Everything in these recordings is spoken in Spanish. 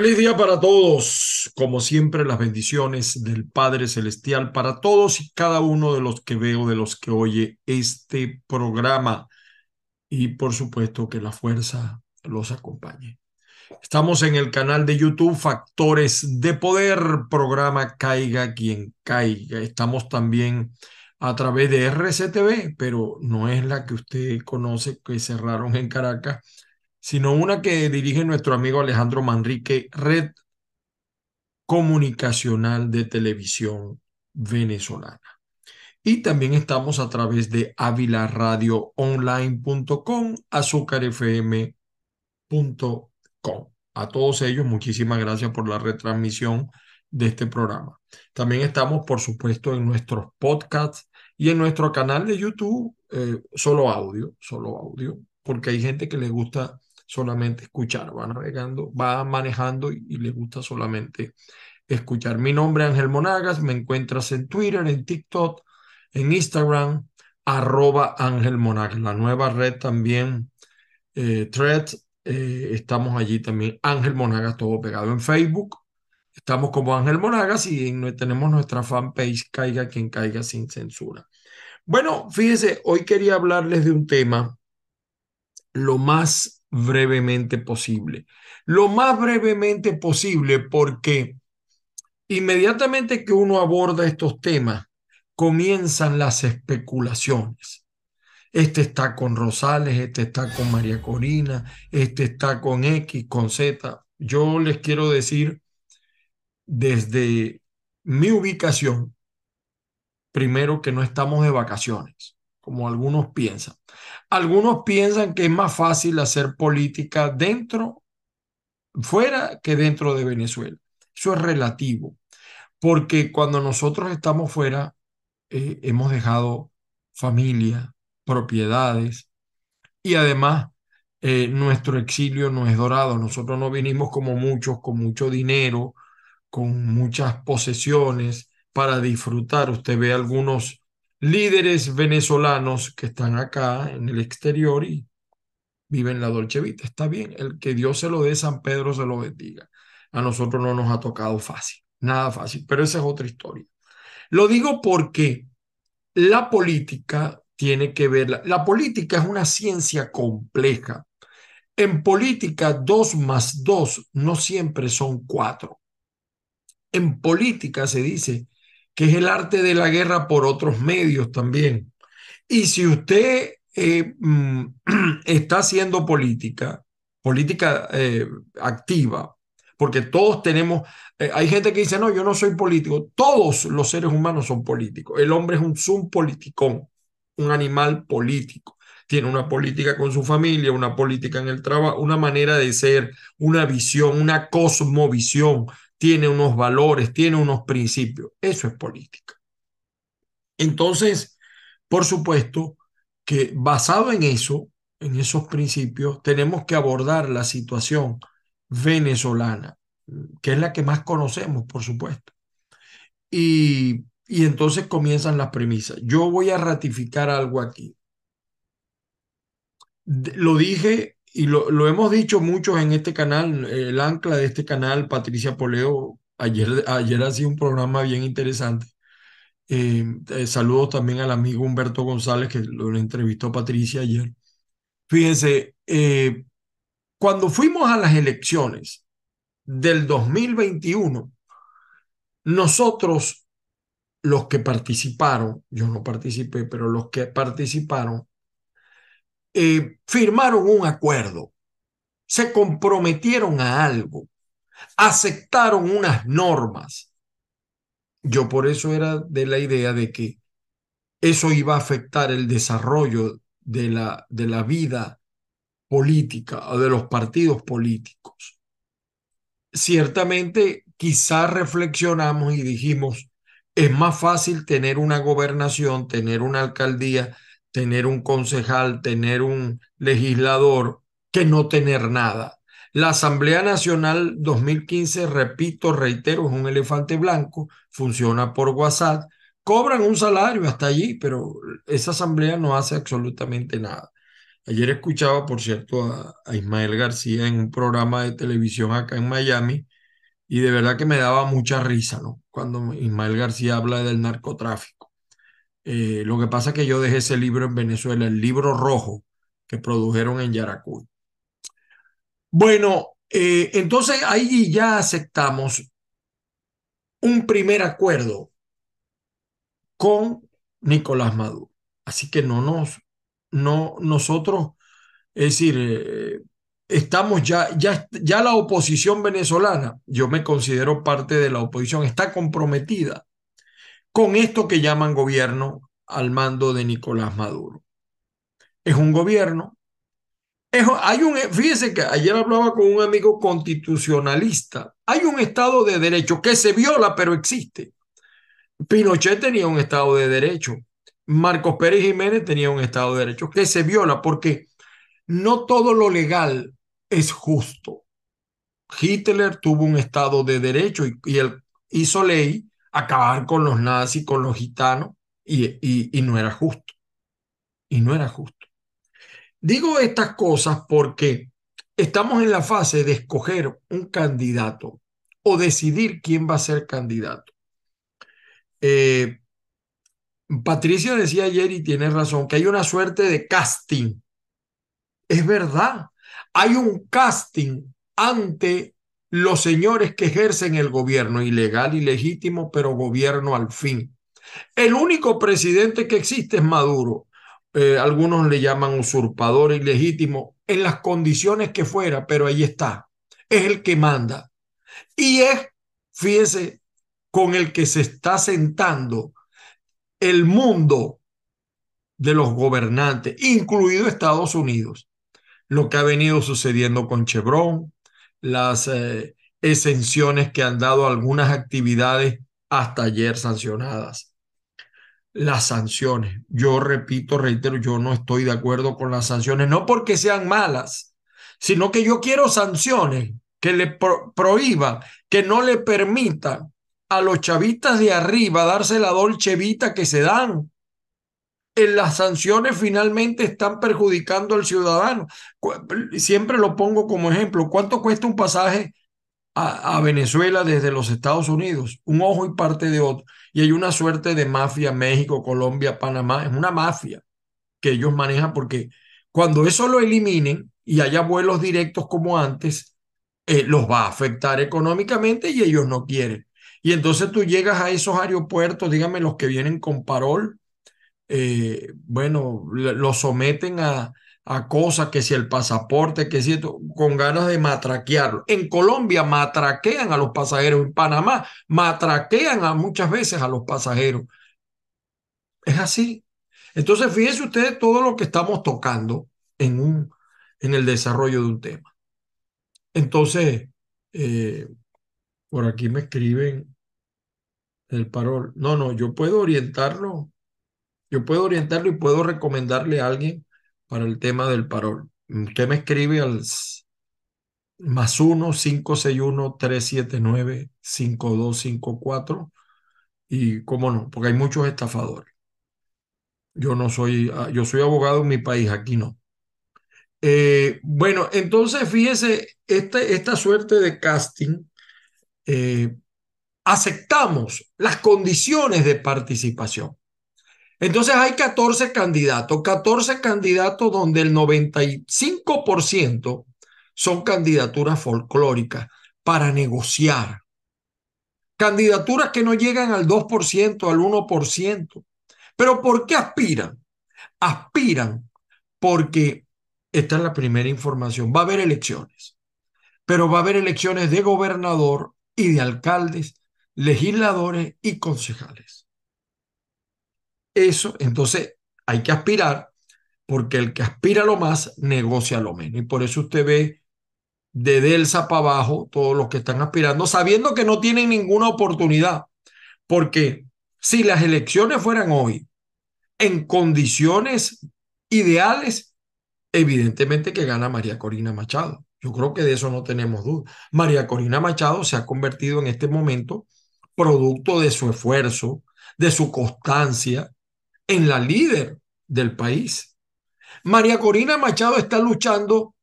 Feliz día para todos. Como siempre, las bendiciones del Padre Celestial para todos y cada uno de los que veo, de los que oye este programa. Y por supuesto que la fuerza los acompañe. Estamos en el canal de YouTube Factores de Poder, programa Caiga quien caiga. Estamos también a través de RCTV, pero no es la que usted conoce que cerraron en Caracas sino una que dirige nuestro amigo Alejandro Manrique, Red Comunicacional de Televisión Venezolana. Y también estamos a través de avilaradioonline.com, azúcarfm.com. A todos ellos, muchísimas gracias por la retransmisión de este programa. También estamos, por supuesto, en nuestros podcasts y en nuestro canal de YouTube, eh, solo audio, solo audio, porque hay gente que le gusta solamente escuchar, va navegando, va manejando y, le gusta solamente escuchar. Mi nombre es Ángel Monagas, me encuentras en Twitter, en TikTok, en Instagram, arroba Ángel Monagas, la nueva red también, eh, Thread, eh, estamos allí también, Ángel Monagas, todo pegado en Facebook. Estamos como Ángel Monagas y tenemos nuestra fanpage Caiga quien caiga sin censura. Bueno, fíjese, hoy quería hablarles de un tema lo más brevemente posible. Lo más brevemente posible porque inmediatamente que uno aborda estos temas, comienzan las especulaciones. Este está con Rosales, este está con María Corina, este está con X, con Z. Yo les quiero decir desde mi ubicación, primero que no estamos de vacaciones como algunos piensan. Algunos piensan que es más fácil hacer política dentro, fuera que dentro de Venezuela. Eso es relativo, porque cuando nosotros estamos fuera, eh, hemos dejado familia, propiedades y además eh, nuestro exilio no es dorado. Nosotros no vinimos como muchos, con mucho dinero, con muchas posesiones para disfrutar. Usted ve algunos líderes venezolanos que están acá en el exterior y viven la Dolce Vita. Está bien, el que Dios se lo dé, San Pedro se lo bendiga. A nosotros no nos ha tocado fácil, nada fácil, pero esa es otra historia. Lo digo porque la política tiene que ver, la, política es una ciencia compleja. En política, dos más dos no siempre son cuatro. En política se dice que es el arte de la guerra por otros medios también. Y si usted eh, mm, está haciendo política, política eh, activa, porque todos tenemos, eh, hay gente que dice, no, yo no soy político, todos los seres humanos son políticos, el hombre es un zoom politicón, un animal político, tiene una política con su familia, una política en el trabajo, una manera de ser, una visión, una cosmovisión, tiene unos valores, tiene unos principios. Eso es política. Entonces, por supuesto que basado en eso, en esos principios, tenemos que abordar la situación venezolana, que es la que más conocemos, por supuesto. Y, y entonces comienzan las premisas. Yo voy a ratificar algo aquí. Lo dije y lo, hemos dicho muchos en este canal, el ancla de este canal, Patricia Poleo, ayer, ayer hacía un programa bien interesante. Eh, eh, saludos también al amigo Humberto González, que lo entrevistó Patricia ayer. Fíjense, eh, cuando fuimos a las elecciones del 2021, nosotros, los que participaron, yo no participé, pero los que participaron, eh, firmaron un acuerdo, se comprometieron a algo, aceptaron unas normas. Yo por eso era de la idea de que eso iba a afectar el desarrollo de la, de la vida política o de los partidos políticos. Ciertamente, quizás reflexionamos y dijimos, es más fácil tener una gobernación, tener una alcaldía, tener un concejal, tener un legislador, que no tener nada. La Asamblea Nacional 2015, repito, reitero, es un elefante blanco, funciona por WhatsApp, cobran un salario hasta allí, pero esa asamblea no hace absolutamente nada. Ayer escuchaba, por cierto, a, Ismael García en un programa de televisión acá en Miami y de verdad que me daba mucha risa, ¿no? Cuando Ismael García habla del narcotráfico. Eh, lo que pasa es que yo dejé ese libro en Venezuela, el libro rojo que produjeron en Yaracuy. Bueno, eh, entonces ahí ya aceptamos un primer acuerdo con Nicolás Maduro. Así que no nos, no, nosotros, es decir, eh, estamos ya, ya, ya la oposición venezolana, yo me considero parte de la oposición, está comprometida con esto que llaman gobierno al mando de Nicolás Maduro. Es un gobierno. Hay un, fíjese que ayer hablaba con un amigo constitucionalista. Hay un Estado de Derecho que se viola, pero existe. Pinochet tenía un Estado de Derecho. Marcos Pérez Jiménez tenía un Estado de Derecho que se viola porque no todo lo legal es justo. Hitler tuvo un Estado de Derecho y, y él hizo ley acabar con los nazis, con los gitanos, y, y, no era justo. Y no era justo. Digo estas cosas porque estamos en la fase de escoger un candidato o decidir quién va a ser candidato. Eh, Patricia decía ayer y tiene razón que hay una suerte de casting. Es verdad, hay un casting ante los señores que ejercen el gobierno ilegal y legítimo, pero gobierno al fin. El único presidente que existe es Maduro. Eh, algunos le llaman usurpador ilegítimo, en las condiciones que fuera, pero ahí está. Es el que manda. Y es, fíjese, con el que se está sentando el mundo de los gobernantes, incluido Estados Unidos. Lo que ha venido sucediendo con Chevron, las eh, exenciones que han dado algunas actividades hasta ayer sancionadas. Las sanciones, yo repito, reitero, yo no estoy de acuerdo con las sanciones, no porque sean malas, sino que yo quiero sanciones que le pro prohíban, que no le permitan a los chavistas de arriba darse la dolce vita que se dan. Las sanciones finalmente están perjudicando al ciudadano. Siempre lo pongo como ejemplo. ¿Cuánto cuesta un pasaje a, a, Venezuela desde los Estados Unidos? Un ojo y parte de otro. Y hay una suerte de mafia, México, Colombia, Panamá. Es una mafia que ellos manejan porque cuando eso lo eliminen y haya vuelos directos como antes, eh, los va a afectar económicamente y ellos no quieren. Y entonces tú llegas a esos aeropuertos, dígame los que vienen con parol, eh, bueno, lo someten a, a cosas que si el pasaporte, que si esto, con ganas de matraquearlo. En Colombia matraquean a los pasajeros, en Panamá matraquean a muchas veces a los pasajeros. Es así. Entonces, fíjense ustedes todo lo que estamos tocando en, un, en el desarrollo de un tema. Entonces, eh, por aquí me escriben el parol. No, no, yo puedo orientarlo. Yo puedo orientarlo y puedo recomendarle a alguien para el tema del parol. Usted me escribe al más 1 561 379 5254 y cómo no, porque hay muchos estafadores. Yo no soy, ah, yo soy abogado en mi país, aquí no. Eh, bueno, entonces fíjese, este, esta suerte de casting eh, aceptamos las condiciones de participación. Entonces hay 14 candidatos, 14 candidatos donde el 95% son candidaturas folclóricas para negociar. Candidaturas que no llegan al 2%, al 1%. Pero ¿por qué aspiran? Aspiran porque esta es la primera información. Va a haber elecciones, pero va a haber elecciones de gobernador y de alcaldes, legisladores y concejales. Eso, entonces, hay que aspirar, porque el que aspira lo más, negocia lo menos. Y por eso usted ve de Delsa para abajo todos los que están aspirando, sabiendo que no tienen ninguna oportunidad. Porque si las elecciones fueran hoy en condiciones ideales, evidentemente que gana María Corina Machado. Yo creo que de eso no tenemos duda. María Corina Machado se ha convertido en este momento, producto de su esfuerzo, de su constancia, en la líder del país. María Corina Machado está luchando,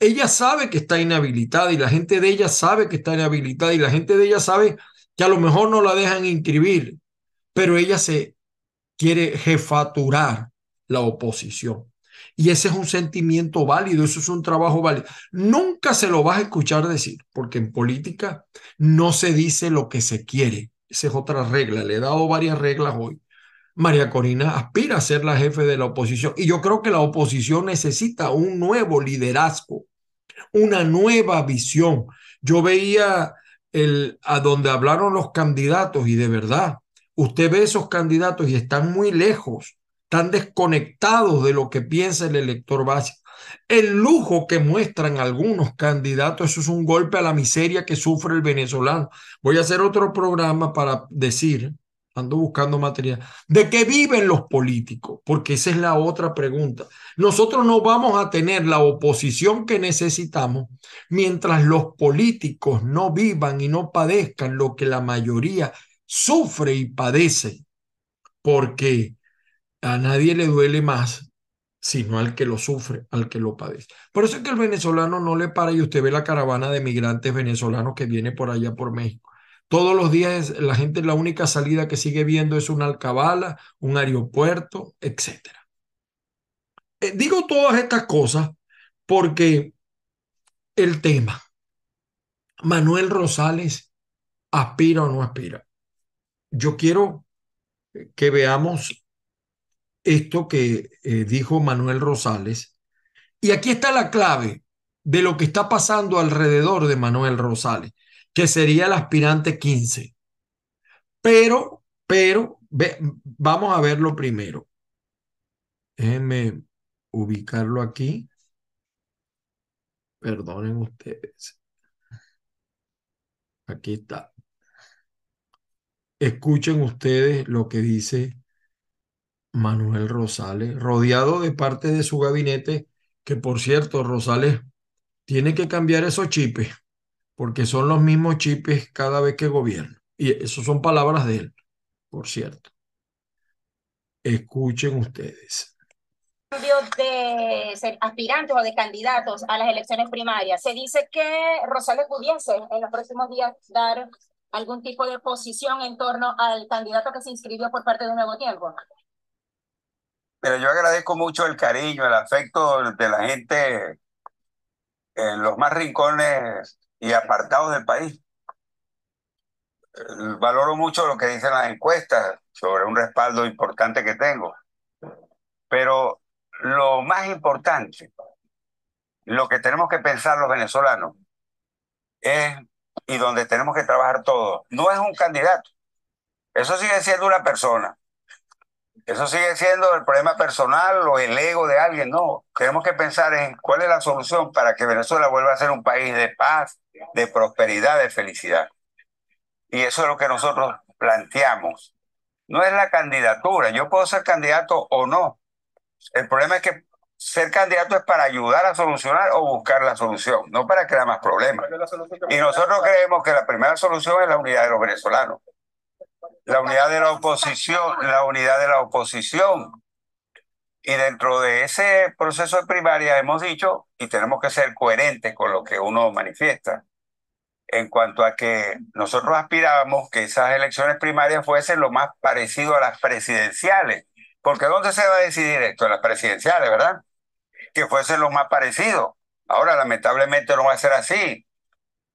ella sabe que está inhabilitada y la gente de ella sabe que está inhabilitada y la gente de ella sabe que a lo mejor no la dejan inscribir, pero ella se quiere jefaturar la oposición. Y ese es un sentimiento válido, eso es un trabajo válido. Nunca se lo vas a escuchar decir, porque en política no se dice lo que se quiere. Esa es otra regla. Le he dado varias reglas hoy. María Corina aspira a ser la jefe de la oposición y yo creo que la oposición necesita un nuevo liderazgo, una nueva visión. Yo veía el, a donde hablaron los candidatos y de verdad, usted ve esos candidatos y están muy lejos, están desconectados de lo que piensa el elector básico. El lujo que muestran algunos candidatos, eso es un golpe a la miseria que sufre el venezolano. Voy a hacer otro programa para decir, ando buscando material, de qué viven los políticos, porque esa es la otra pregunta. Nosotros no vamos a tener la oposición que necesitamos mientras los políticos no vivan y no padezcan lo que la mayoría sufre y padece, porque a nadie le duele más sino al que lo sufre, al que lo padece. Por eso es que el venezolano no le para y usted ve la caravana de migrantes venezolanos que viene por allá por México. Todos los días la gente la única salida que sigue viendo es una alcabala, un aeropuerto, etc. Eh, digo todas estas cosas porque el tema, Manuel Rosales, aspira o no aspira. Yo quiero que veamos esto que eh, dijo Manuel Rosales. Y aquí está la clave de lo que está pasando alrededor de Manuel Rosales, que sería el aspirante 15. Pero, pero, vamos a verlo primero. Déjenme ubicarlo aquí. Perdonen ustedes. Aquí está. Escuchen ustedes lo que dice Manuel Rosales, rodeado de parte de su gabinete, que por cierto, Rosales tiene que cambiar esos chipes, porque son los mismos chipes cada vez que gobierna. Y eso son palabras de él, por cierto. Escuchen ustedes de ser aspirantes o de candidatos a las elecciones primarias. Se dice que Rosales pudiese en los próximos días dar algún tipo de posición en torno al candidato que se inscribió por parte de un nuevo tiempo. Pero yo agradezco mucho el cariño, el afecto de la gente en los más rincones y apartados del país. Valoro mucho lo que dicen las encuestas sobre un respaldo importante que tengo. Pero lo más importante, lo que tenemos que pensar los venezolanos es, y donde tenemos que trabajar todos, no es un candidato. Eso sigue siendo una persona. Eso sigue siendo el problema personal o el ego de alguien. No, tenemos que pensar en cuál es la solución para que Venezuela vuelva a ser un país de paz, de prosperidad, de felicidad. Y eso es lo que nosotros planteamos. No es la candidatura. Yo puedo ser candidato o no. El problema es que ser candidato es para ayudar a solucionar o buscar la solución, no para crear más problemas. Y nosotros creemos que la primera solución es la unidad de los venezolanos la unidad de la oposición, la unidad de la oposición. Y dentro de ese proceso de primaria hemos dicho, y tenemos que ser coherentes con lo que uno manifiesta, en cuanto a que nosotros aspirábamos que esas elecciones primarias fuesen lo más parecido a las presidenciales. Porque ¿dónde se va a decidir esto? En las presidenciales, ¿verdad? Que fuesen lo más parecido. Ahora, lamentablemente no va a ser así.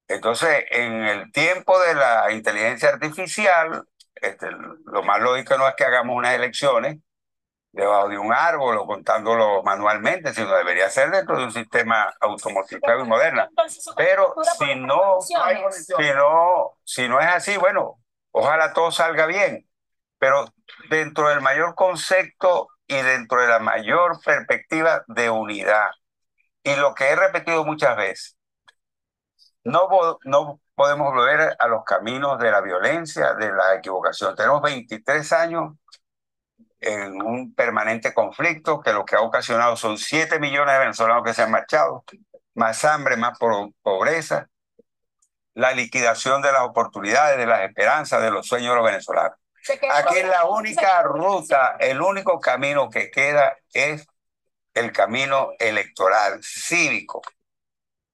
Entonces, en el tiempo de la inteligencia artificial, este, lo más lógico no es que hagamos unas elecciones debajo de un árbol o contándolo manualmente, sino debería ser dentro de un sistema automatizado y moderno. Pero si no, si no, si no es así, bueno, ojalá todo salga bien. Pero dentro del mayor concepto y dentro de la mayor perspectiva de unidad. Y lo que he repetido muchas veces, no, no podemos volver a los caminos de la violencia, de la equivocación. Tenemos 23 años en un permanente conflicto que lo que ha ocasionado son 7 millones de venezolanos que se han marchado, más hambre, más pobreza, la liquidación de las oportunidades, de las esperanzas, de los sueños de los venezolanos. Aquí la única ruta, el único camino que queda es el camino electoral, cívico,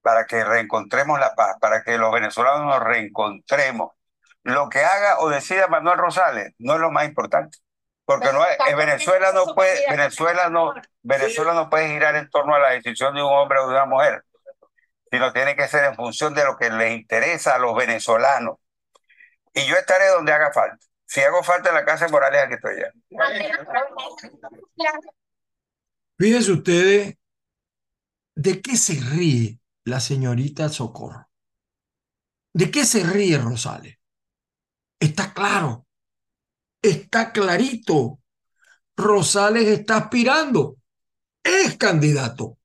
para que reencontremos la paz, para que los venezolanos nos reencontremos. Lo que haga o decida Manuel Rosales no es lo más importante. Porque no es, Venezuela no puede, Venezuela no, Venezuela no puede girar en torno a la decisión de un hombre o de una mujer, sino tiene que ser en función de lo que les interesa a los venezolanos. Y yo estaré donde haga falta. Si hago falta en la casa de Morales, aquí estoy ya. Fíjense ustedes de qué se ríe la señorita Socorro. ¿De qué se ríe Rosales? Está claro, está clarito. Rosales está aspirando, es candidato,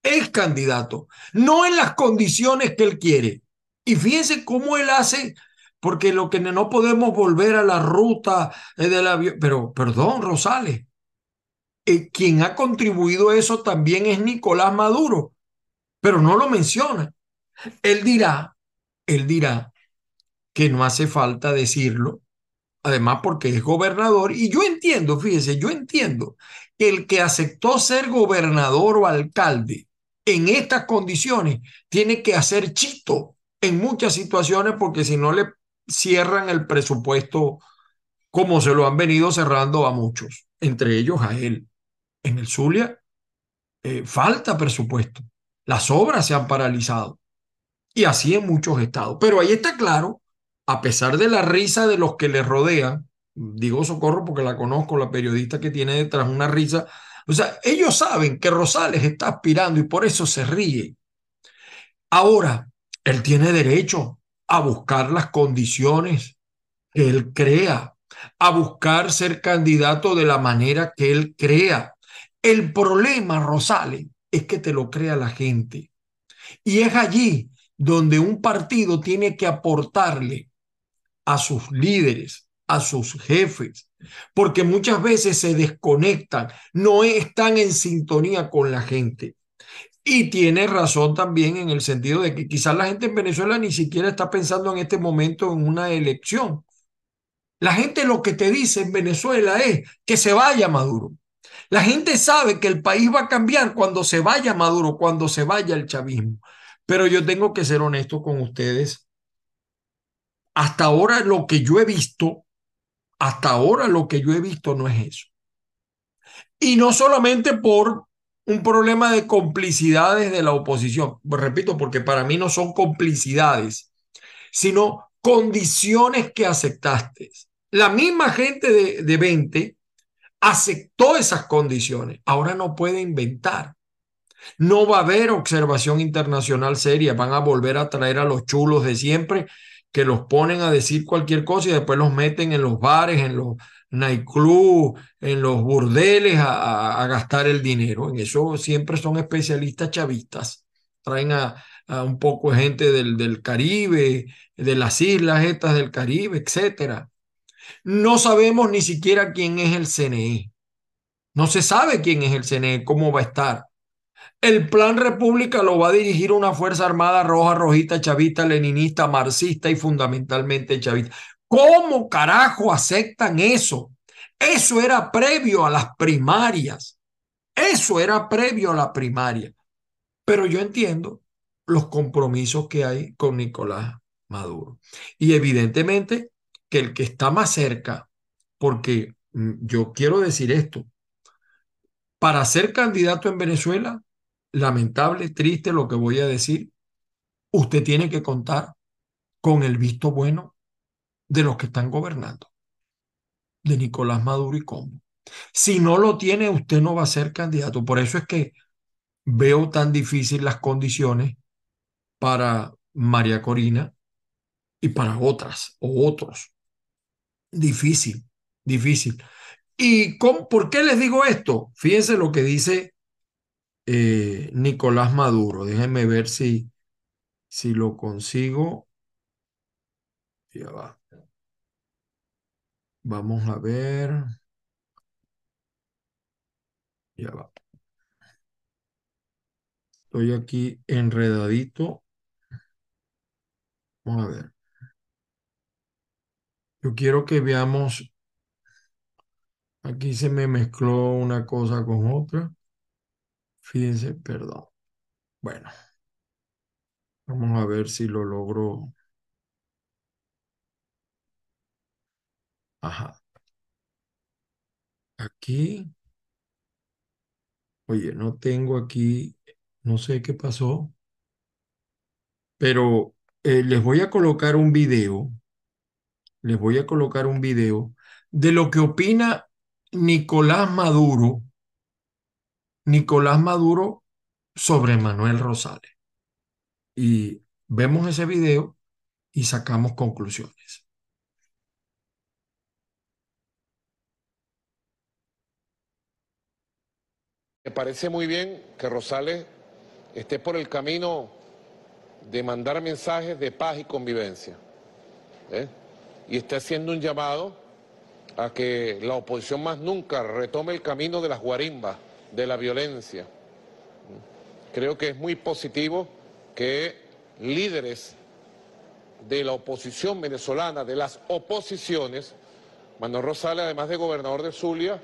es candidato, no en las condiciones que él quiere. Y fíjense cómo él hace, porque lo que no podemos volver a la ruta del avión, pero perdón, Rosales, eh, quien ha contribuido a eso también es Nicolás Maduro, pero no lo menciona. Él dirá, él dirá que no hace falta decirlo, además porque es gobernador, y yo entiendo, fíjese, yo entiendo que el que aceptó ser gobernador o alcalde en estas condiciones tiene que hacer chito en muchas situaciones porque si no le cierran el presupuesto como se lo han venido cerrando a muchos, entre ellos a él. En el Zulia eh, falta presupuesto. Las obras se han paralizado. Y así en muchos estados. Pero ahí está claro, a pesar de la risa de los que le rodean, digo socorro porque la conozco, la periodista que tiene detrás una risa, o sea, ellos saben que Rosales está aspirando y por eso se ríe. Ahora, él tiene derecho a buscar las condiciones que él crea, a buscar ser candidato de la manera que él crea. El problema, Rosales, es que te lo crea la gente. Y es allí donde un partido tiene que aportarle a sus líderes, a sus jefes, porque muchas veces se desconectan, no están en sintonía con la gente. Y tiene razón también en el sentido de que quizás la gente en Venezuela ni siquiera está pensando en este momento en una elección. La gente lo que te dice en Venezuela es que se vaya Maduro. La gente sabe que el país va a cambiar cuando se vaya Maduro, cuando se vaya el chavismo. Pero yo tengo que ser honesto con ustedes. Hasta ahora lo que yo he visto, hasta ahora lo que yo he visto no es eso. Y no solamente por un problema de complicidades de la oposición. Pues repito, porque para mí no son complicidades, sino condiciones que aceptaste. La misma gente de, de 20 aceptó esas condiciones. Ahora no puede inventar. No va a haber observación internacional seria. Van a volver a traer a los chulos de siempre que los ponen a decir cualquier cosa y después los meten en los bares, en los nightclubs, en los burdeles a, gastar el dinero. En eso siempre son especialistas chavistas. Traen a, a un poco gente del, del Caribe, de las islas estas del Caribe, etcétera. No sabemos ni siquiera quién es el CNE. No se sabe quién es el CNE, cómo va a estar. El plan República lo va a dirigir una Fuerza Armada roja, rojita, chavista, leninista, marxista y fundamentalmente chavista. ¿Cómo carajo aceptan eso? Eso era previo a las primarias. Eso era previo a la primaria. Pero yo entiendo los compromisos que hay con Nicolás Maduro. Y evidentemente que el que está más cerca, porque mm, yo quiero decir esto, para ser candidato en Venezuela, lamentable, triste lo que voy a decir, usted tiene que contar con el visto bueno de los que están gobernando, de Nicolás Maduro y Combo. Si no lo tiene, usted no va a ser candidato. Por eso es que veo tan difícil las condiciones para María Corina y para otras o otros. Difícil, difícil. ¿Y con, por qué les digo esto? Fíjense lo que dice eh, Nicolás Maduro. Déjenme ver si, si lo consigo. Ya va. Vamos a ver. Ya va. Estoy aquí enredadito. Vamos a ver. Yo quiero que veamos, aquí se me mezcló una cosa con otra. Fíjense, perdón. Bueno, vamos a ver si lo logro. Ajá. Aquí. Oye, no tengo aquí, no sé qué pasó, pero eh, les voy a colocar un video, les voy a colocar un video de lo que opina Nicolás Maduro, Nicolás Maduro sobre Manuel Rosales. Y vemos ese video y sacamos conclusiones. Me parece muy bien que Rosales esté por el camino de mandar mensajes de paz y convivencia. ¿eh? Y esté haciendo un llamado a que la oposición más nunca retome el camino de las guarimbas, de la violencia. Creo que es muy positivo que líderes de la oposición venezolana, de las oposiciones, Manuel Rosales, además de gobernador de Zulia,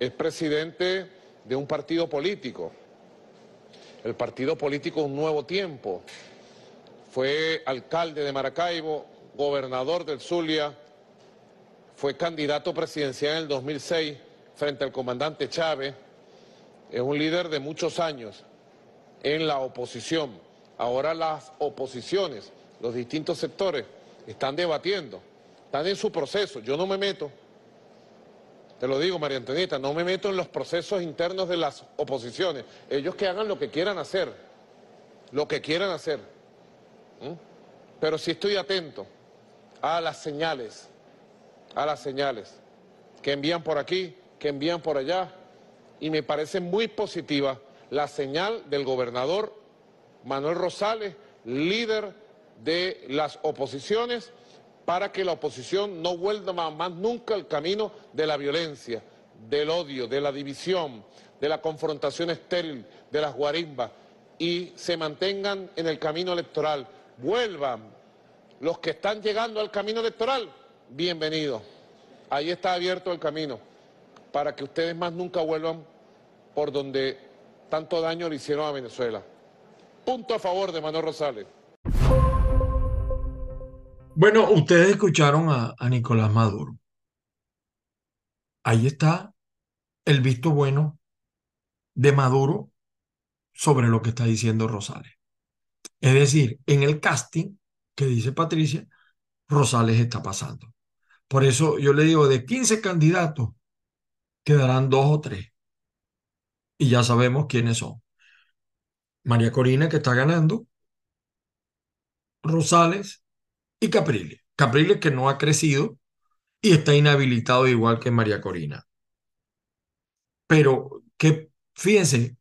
es presidente de un partido político, el partido político Un Nuevo Tiempo. Fue alcalde de Maracaibo, gobernador del Zulia, fue candidato presidencial en el 2006 frente al comandante Chávez, es un líder de muchos años en la oposición. Ahora las oposiciones, los distintos sectores, están debatiendo, están en su proceso, yo no me meto, te lo digo, María Antonieta, no me meto en los procesos internos de las oposiciones. Ellos que hagan lo que quieran hacer, lo que quieran hacer. Pero sí estoy atento a las señales, a las señales que envían por aquí, que envían por allá, y me parece muy positiva la señal del gobernador Manuel Rosales, líder de las oposiciones, para que la oposición no vuelva más nunca el camino de la violencia, del odio, de la división, de la confrontación estéril, de las guarimbas, y se mantengan en el camino electoral. Vuelvan los que están llegando al camino electoral, bienvenidos. Ahí está abierto el camino para que ustedes más nunca vuelvan por donde tanto daño le hicieron a Venezuela. Punto a favor de Manuel Rosales. Bueno, ustedes escucharon a, Nicolás Maduro. Ahí está el visto bueno de Maduro sobre lo que está diciendo Rosales. Es decir, en el casting que dice Patricia, Rosales está pasando. Por eso yo le digo, de 15 candidatos, quedarán dos o tres. Y ya sabemos quiénes son. María Corina, que está ganando, Rosales y Capriles. Capriles que no ha crecido y está inhabilitado igual que María Corina. Pero que, fíjense,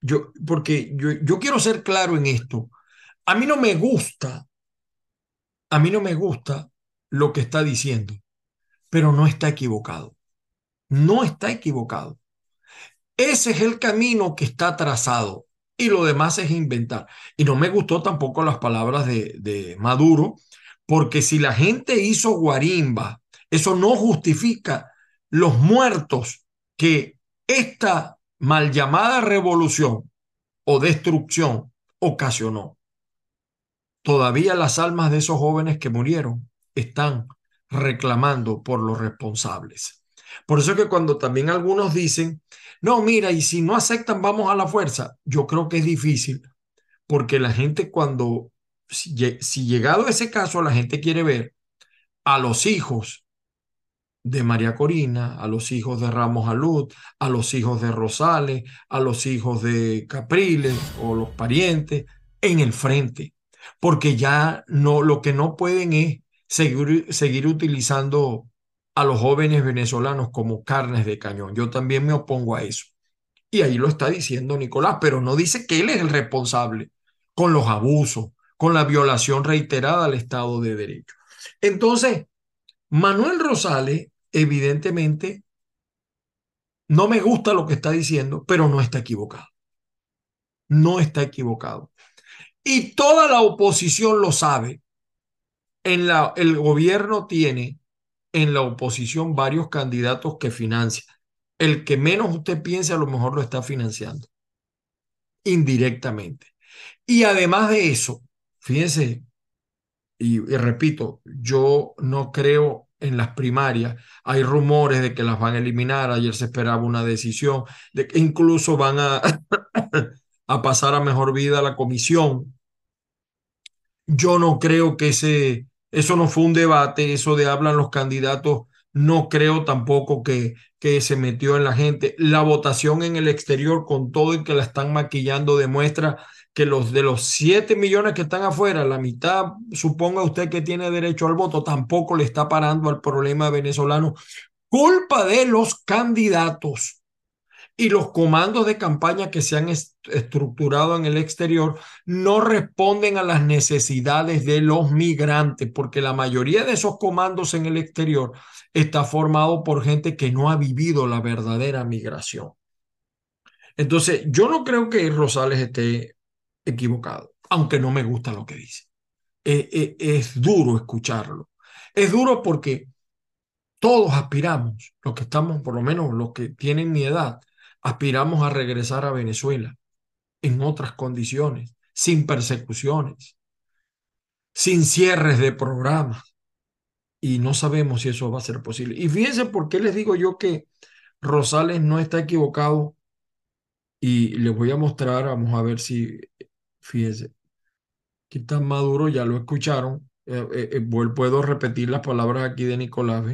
yo, porque yo, yo quiero ser claro en esto. A mí no me gusta, a mí no me gusta lo que está diciendo, pero no está equivocado. No está equivocado. Ese es el camino que está trazado y lo demás es inventar. Y no me gustó tampoco las palabras de, de Maduro, porque si la gente hizo guarimba, eso no justifica los muertos que esta mal llamada revolución o destrucción ocasionó. Todavía las almas de esos jóvenes que murieron están reclamando por los responsables. Por eso que cuando también algunos dicen, no, mira, y si no aceptan, vamos a la fuerza, yo creo que es difícil, porque la gente cuando si, llegado ese caso la gente quiere ver a los hijos de María Corina, a los hijos de Ramos Alud, a los hijos de Rosales, a los hijos de Capriles o los parientes en el frente, porque ya no, lo que no pueden es seguir, seguir utilizando a los jóvenes venezolanos como carnes de cañón. Yo también me opongo a eso. Y ahí lo está diciendo Nicolás, pero no dice que él es el responsable con los abusos, con la violación reiterada al Estado de Derecho. Entonces, Manuel Rosales, evidentemente, no me gusta lo que está diciendo, pero no está equivocado. No está equivocado. Y toda la oposición lo sabe. En la, el gobierno tiene en la oposición varios candidatos que financia. El que menos usted piense a lo mejor lo está financiando. indirectamente. Y además de eso, fíjense, y, y, repito, yo no creo en las primarias. Hay rumores de que las van a eliminar. Ayer se esperaba una decisión de que incluso van a, a pasar a mejor vida la comisión. Yo no creo que ese, eso no fue un debate, eso de hablan los candidatos, no creo tampoco que, que se metió en la gente. La votación en el exterior, con todo y que la están maquillando, demuestra que los de los 7 millones que están afuera, la mitad, suponga usted que tiene derecho al voto, tampoco le está parando al problema venezolano. Culpa de los candidatos y los comandos de campaña que se han estructurado en el exterior no responden a las necesidades de los migrantes, porque la mayoría de esos comandos en el exterior está formado por gente que no ha vivido la verdadera migración. Entonces, yo no creo que Rosales esté equivocado, aunque no me gusta lo que dice. Es, es, es duro escucharlo. Es duro porque todos aspiramos, los que estamos, por lo menos los que tienen mi edad, aspiramos a regresar a Venezuela en otras condiciones, sin persecuciones, sin cierres de programas. Y no sabemos si eso va a ser posible. Y fíjense por qué les digo yo que Rosales no está equivocado. Y les voy a mostrar, vamos a ver si, fíjense, que está Maduro, ya lo escucharon. Eh, eh, eh, puedo repetir las palabras aquí de Nicolás.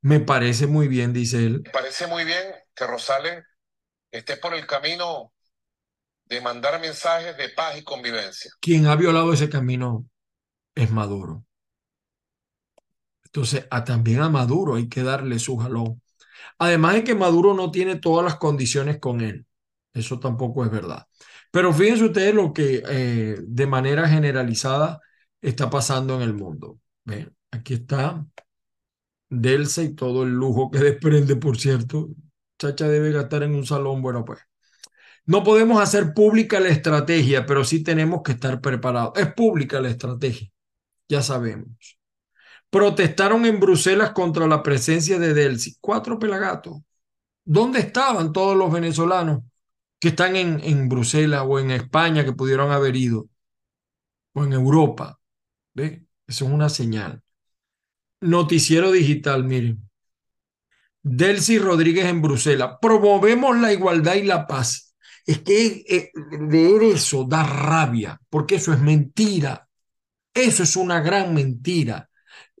Me parece muy bien, dice él. Me parece muy bien que Rosales esté por el camino de mandar mensajes de paz y convivencia. Quien ha violado ese camino es Maduro. Entonces, a, también a Maduro hay que darle su jalón. Además de que Maduro no tiene todas las condiciones con él. Eso tampoco es verdad. Pero fíjense ustedes lo que eh, de manera generalizada está pasando en el mundo. Ven, aquí está Delsa y todo el lujo que desprende, por cierto. Chacha debe gastar en un salón. Bueno, pues no podemos hacer pública la estrategia, pero sí tenemos que estar preparados. Es pública la estrategia, ya sabemos. Protestaron en Bruselas contra la presencia de Delsi. Cuatro pelagatos. ¿Dónde estaban todos los venezolanos que están en, en Bruselas o en España que pudieron haber ido? O en Europa. ¿Ve? Eso es una señal. Noticiero digital, miren. Delcy Rodríguez en Bruselas. Promovemos la igualdad y la paz. Es que eh, leer eso da rabia, porque eso es mentira. Eso es una gran mentira.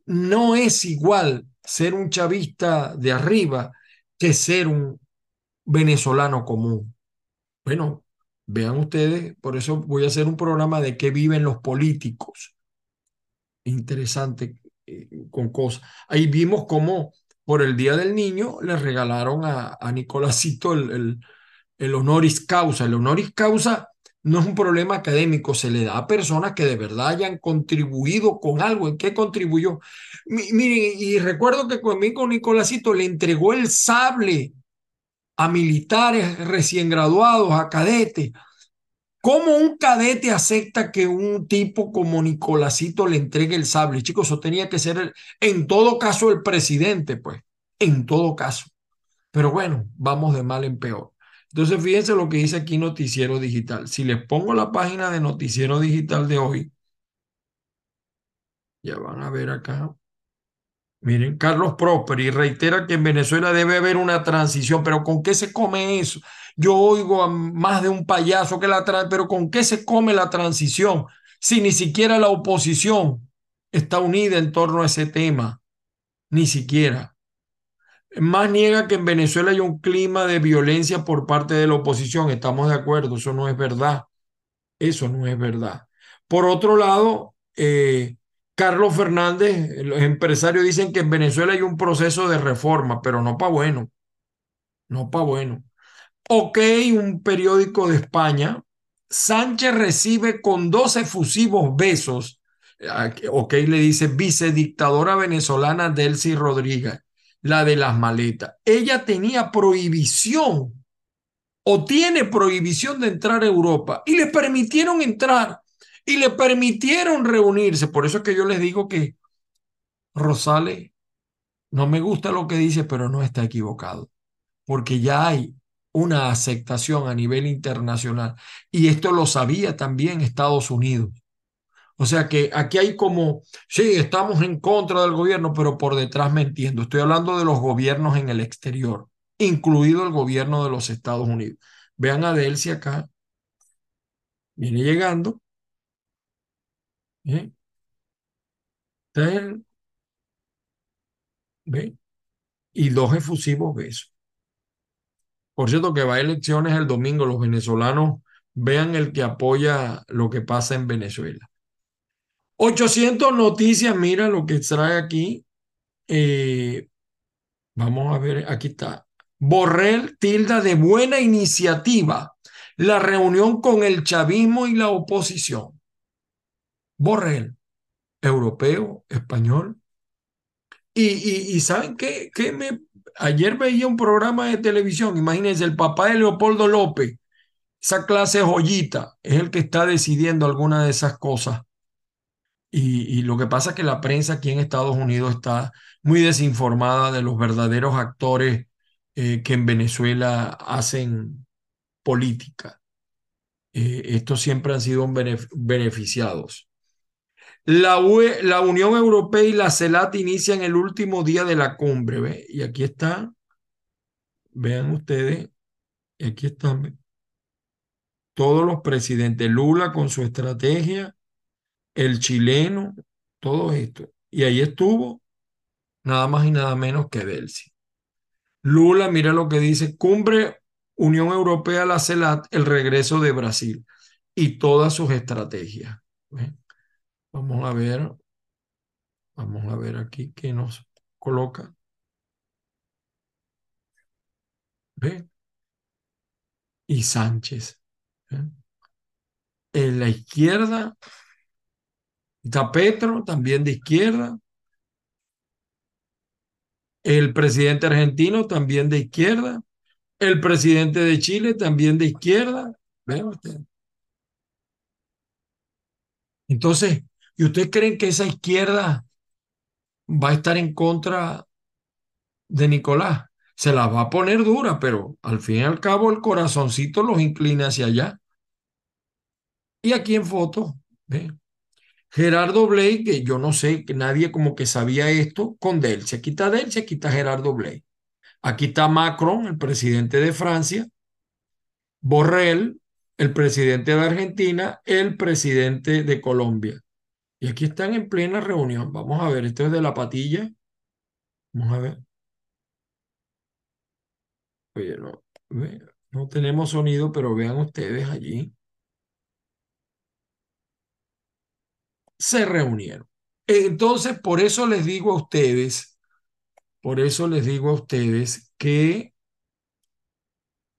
No es igual ser un chavista de arriba que ser un venezolano común. Bueno, vean ustedes, por eso voy a hacer un programa de qué viven los políticos. Interesante eh, con cosas. Ahí vimos cómo por el Día del Niño le regalaron a, a el, el honoris causa. El honoris causa no es un problema académico, se le da a personas que de verdad hayan contribuido con algo. ¿En qué contribuyó? Miren, y recuerdo que conmigo Nicolásito le entregó el sable a militares recién graduados, a cadetes. ¿Cómo un cadete acepta que un tipo como Nicolásito le entregue el sable? Chicos, eso tenía que ser, en todo caso, el presidente, pues, en todo caso. Pero bueno, vamos de mal en peor. Entonces, fíjense lo que dice aquí Noticiero Digital. Si les pongo la página de Noticiero Digital de hoy, ya van a ver acá. Miren, Carlos Prosperi reitera que en Venezuela debe haber una transición, pero ¿con qué se come eso? Yo oigo a más de un payaso que la trae, pero ¿con qué se come la transición? Si ni siquiera la oposición está unida en torno a ese tema, ni siquiera. Más niega que en Venezuela hay un clima de violencia por parte de la oposición. Estamos de acuerdo, eso no es verdad. Eso no es verdad. Por otro lado, eh, Carlos Fernández, los empresarios dicen que en Venezuela hay un proceso de reforma, pero no para bueno. No para bueno. Ok, un periódico de España. Sánchez recibe con 12 efusivos besos. Ok, le dice vicedictadora venezolana Delcy Rodríguez la de las maletas. Ella tenía prohibición o tiene prohibición de entrar a Europa y le permitieron entrar y le permitieron reunirse. Por eso es que yo les digo que Rosales no me gusta lo que dice, pero no está equivocado, porque ya hay una aceptación a nivel internacional. Y esto lo sabía también Estados Unidos. O sea que aquí hay como, sí, estamos en contra del gobierno, pero por detrás me entiendo. Estoy hablando de los gobiernos en el exterior, incluido el gobierno de los Estados Unidos. Vean a Delcy acá. Viene llegando. ¿Eh? ¿Ve? Y dos efusivos besos. Por cierto, que va a elecciones el domingo. Los venezolanos vean el que apoya lo que pasa en Venezuela. 800 noticias, mira lo que trae aquí. Eh, vamos a ver, aquí está. Borrell tilda de buena iniciativa la reunión con el chavismo y la oposición. Borrell, europeo, español. Y, y, ¿saben qué? qué me, ayer veía un programa de televisión, imagínense, el papá de Leopoldo López, esa clase joyita, es el que está decidiendo alguna de esas cosas y, lo que pasa es que la prensa aquí en Estados Unidos está muy desinformada de los verdaderos actores eh, que en Venezuela hacen política. Eh, estos siempre han sido beneficiados. La, UE, la Unión Europea y la CELAT inician el último día de la cumbre. ¿ve? Y aquí está, vean ustedes, aquí están todos los presidentes. Lula con su estrategia el chileno, todo esto. Y ahí estuvo nada más y nada menos que Delcy. Lula, mira lo que dice, cumbre Unión Europea, la CELAT, el regreso de Brasil y todas sus estrategias. Vamos a ver, vamos a ver aquí qué nos coloca. ¿Ve? Y Sánchez. En la izquierda, Está Petro, también de izquierda. El presidente argentino, también de izquierda. El presidente de Chile, también de izquierda. Entonces, ¿y ustedes creen que esa izquierda va a estar en contra de Nicolás? Se la va a poner dura, pero al fin y al cabo el corazoncito los inclina hacia allá. Y aquí en foto. Gerardo Blake, que yo no sé, que nadie como que sabía esto, con Delcy. Aquí está Delcy, aquí está Gerardo Blake. Aquí está Macron, el presidente de Francia, Borrell, el presidente de Argentina, el presidente de Colombia. Y aquí están en plena reunión. Vamos a ver, esto es de la patilla. Vamos a ver. Oye, no, no tenemos sonido, pero vean ustedes allí. se reunieron. Entonces, por eso les digo a ustedes, por eso les digo a ustedes que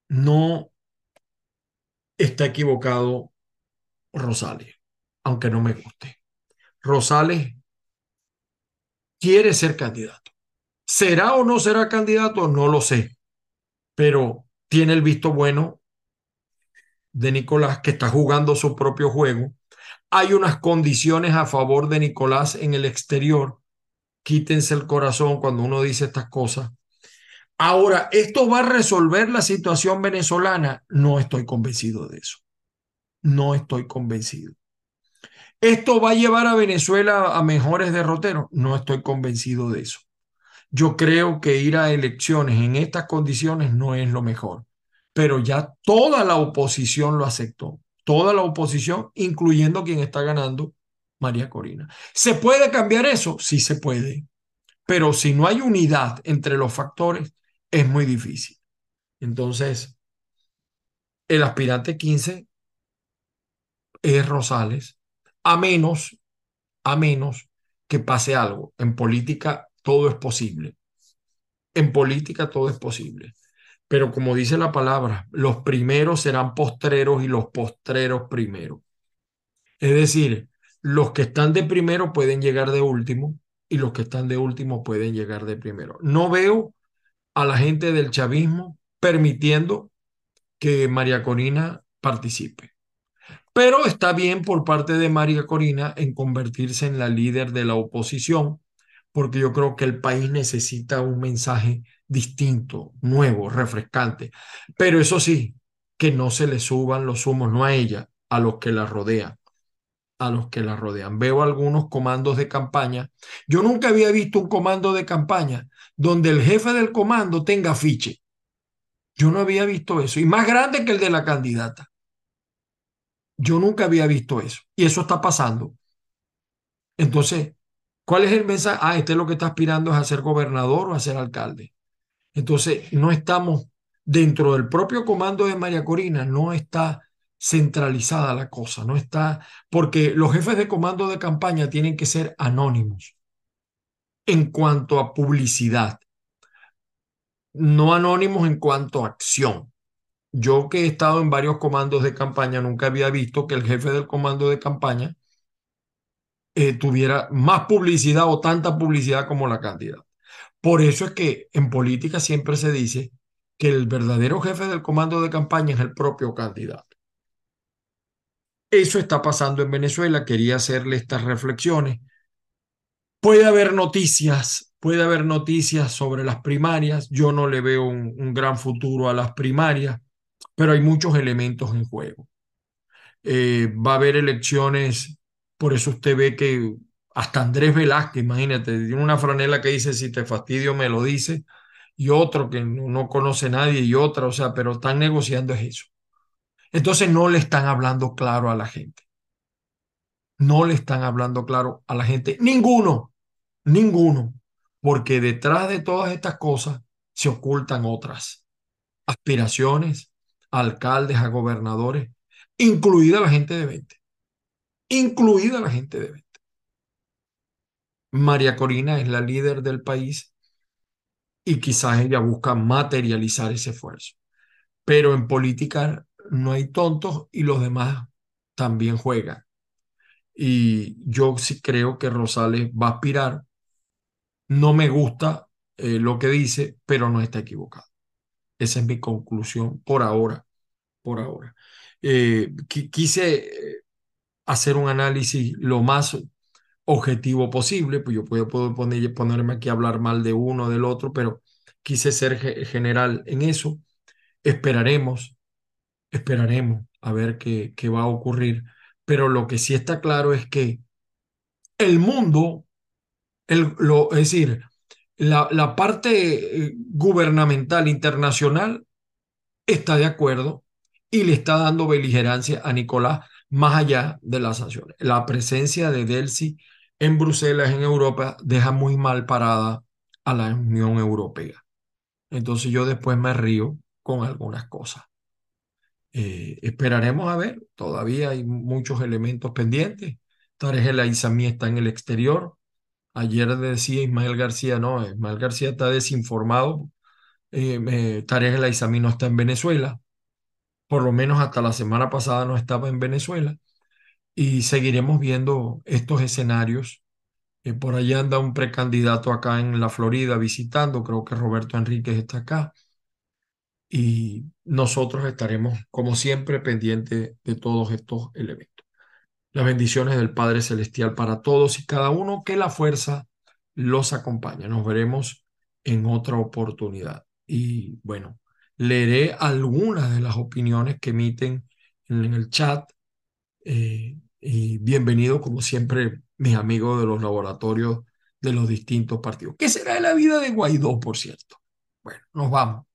no está equivocado Rosales, aunque no me guste. Rosales quiere ser candidato. ¿Será o no será candidato? No lo sé, pero tiene el visto bueno de Nicolás, que está jugando su propio juego hay unas condiciones a favor de Nicolás en el exterior. Quítense el corazón cuando uno dice estas cosas. Ahora, ¿esto va a resolver la situación venezolana? No estoy convencido de eso. No estoy convencido. ¿Esto va a llevar a Venezuela a mejores derroteros? No estoy convencido de eso. Yo creo que ir a elecciones en estas condiciones no es lo mejor, pero ya toda la oposición lo aceptó toda la oposición, incluyendo quien está ganando, María Corina. ¿Se puede cambiar eso? Sí se puede, pero si no hay unidad entre los factores, es muy difícil. Entonces, el aspirante 15 es Rosales, a menos, a menos que pase algo. En política todo es posible. En política todo es posible. Pero como dice la palabra, los primeros serán postreros y los postreros primeros. Es decir, los que están de primero pueden llegar de último y los que están de último pueden llegar de primero. No veo a la gente del chavismo permitiendo que María Corina participe. Pero está bien por parte de María Corina en convertirse en la líder de la oposición, porque yo creo que el país necesita un mensaje distinto, nuevo, refrescante. Pero eso sí, que no se le suban los humos, no a ella, a los que la rodean a los que la rodean. Veo algunos comandos de campaña. Yo nunca había visto un comando de campaña donde el jefe del comando tenga afiche. Yo no había visto eso. Y más grande que el de la candidata. Yo nunca había visto eso. Y eso está pasando. Entonces, ¿cuál es el mensaje? Ah, este es lo que está aspirando es a ser gobernador o a ser alcalde. Entonces, no estamos dentro del propio comando de María Corina, no está centralizada la cosa, no está, porque los jefes de comando de campaña tienen que ser anónimos en cuanto a publicidad, no anónimos en cuanto a acción. Yo que he estado en varios comandos de campaña, nunca había visto que el jefe del comando de campaña eh, tuviera más publicidad o tanta publicidad como la candidata. Por eso es que en política siempre se dice que el verdadero jefe del comando de campaña es el propio candidato. Eso está pasando en Venezuela. Quería hacerle estas reflexiones. Puede haber noticias, puede haber noticias sobre las primarias. Yo no le veo un, gran futuro a las primarias, pero hay muchos elementos en juego. Eh, va a haber elecciones, por eso usted ve que hasta Andrés Velázquez, imagínate, tiene una franela que dice, si te fastidio me lo dice, y otro que no, no conoce nadie, y otra, o sea, pero están negociando es eso. Entonces no le están hablando claro a la gente. No le están hablando claro a la gente. Ninguno, ninguno. Porque detrás de todas estas cosas se ocultan otras aspiraciones, alcaldes, a gobernadores, incluida la gente de 20. Incluida la gente de 20. María Corina es la líder del país y quizás ella busca materializar ese esfuerzo. Pero en política no hay tontos y los demás también juegan. Y yo sí creo que Rosales va a aspirar. No me gusta eh, lo que dice, pero no está equivocado. Esa es mi conclusión por ahora. Por ahora. Eh, quise eh, hacer un análisis lo más objetivo posible, pues yo puedo, puedo poner, ponerme aquí a hablar mal de uno del otro, pero quise ser general en eso. Esperaremos esperaremos a ver qué, qué va a ocurrir. Pero lo que sí está claro es que el mundo, el, lo, es decir, la, parte eh, gubernamental internacional está de acuerdo y le está dando beligerancia a Nicolás más allá de las sanciones. La presencia de Delcy en Bruselas, en Europa, deja muy mal parada a la Unión Europea. Entonces yo después me río con algunas cosas. Eh, esperaremos a ver, todavía hay muchos elementos pendientes. Tarek El Aizami está en el exterior. Ayer decía Ismael García, no, Ismael García está desinformado. Eh, eh, Tarek El no está en Venezuela. Por lo menos hasta la semana pasada no estaba en Venezuela. Y seguiremos viendo estos escenarios. Eh, por allá anda un precandidato acá en la Florida visitando, creo que Roberto Enríquez está acá y nosotros estaremos, como siempre, pendientes de todos estos elementos. Las bendiciones del Padre Celestial para todos y cada uno, que la fuerza los acompañe. Nos veremos en otra oportunidad. Y bueno, leeré algunas de las opiniones que emiten en el chat. Eh, y bienvenido, como siempre, mis amigos de los laboratorios de los distintos partidos. ¿Qué será de la vida de Guaidó, por cierto? Bueno, nos vamos.